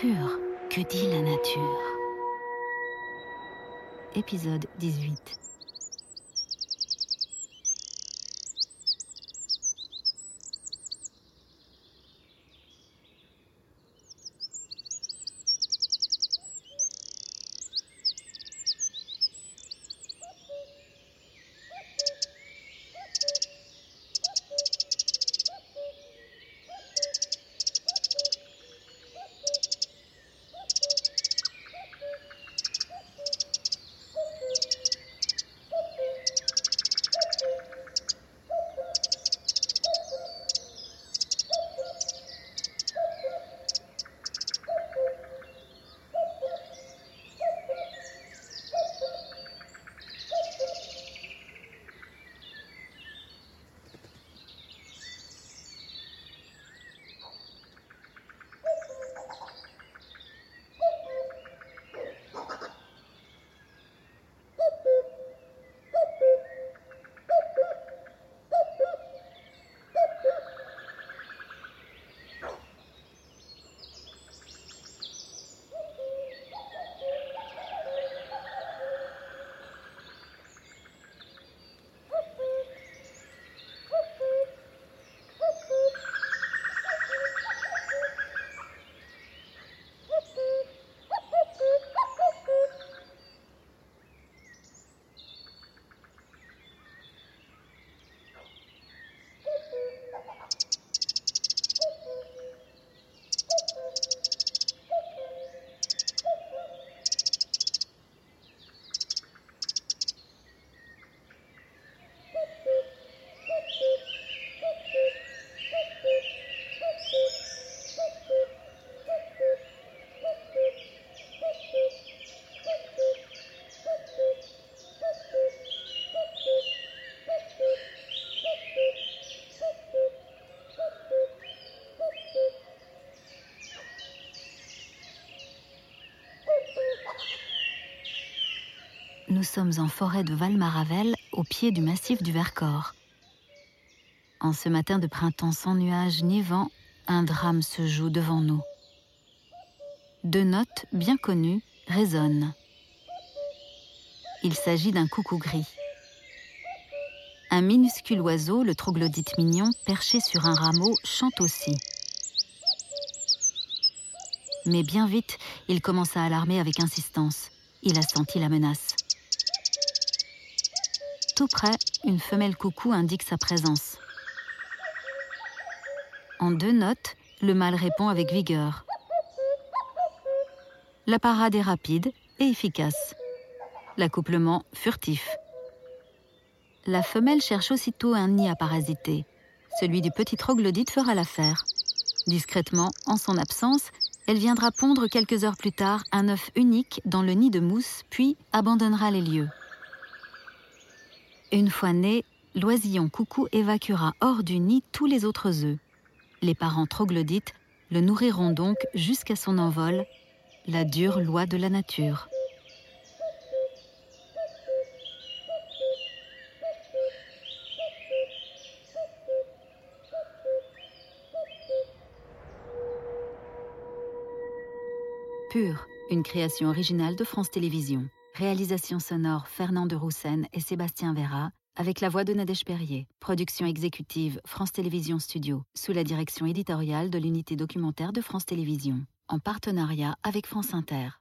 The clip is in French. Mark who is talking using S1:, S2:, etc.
S1: Que dit la nature. Épisode 18 Nous sommes en forêt de Valmaravel, au pied du massif du Vercors. En ce matin de printemps sans nuages ni vent, un drame se joue devant nous. Deux notes bien connues résonnent. Il s'agit d'un coucou gris. Un minuscule oiseau, le troglodyte mignon, perché sur un rameau, chante aussi. Mais bien vite, il commence à alarmer avec insistance. Il a senti la menace. Tout près, une femelle coucou indique sa présence. En deux notes, le mâle répond avec vigueur. La parade est rapide et efficace. L'accouplement furtif. La femelle cherche aussitôt un nid à parasiter. Celui du petit troglodyte fera l'affaire. Discrètement, en son absence, elle viendra pondre quelques heures plus tard un œuf unique dans le nid de mousse, puis abandonnera les lieux. Une fois né, l'oisillon coucou évacuera hors du nid tous les autres œufs. Les parents troglodytes le nourriront donc jusqu'à son envol, la dure loi de la nature. Pure, une création originale de France Télévisions. Réalisation sonore Fernand de Roussen et Sébastien Vera, avec la voix de Nadège Perrier. Production exécutive France Télévisions Studio, sous la direction éditoriale de l'unité documentaire de France Télévisions, en partenariat avec France Inter.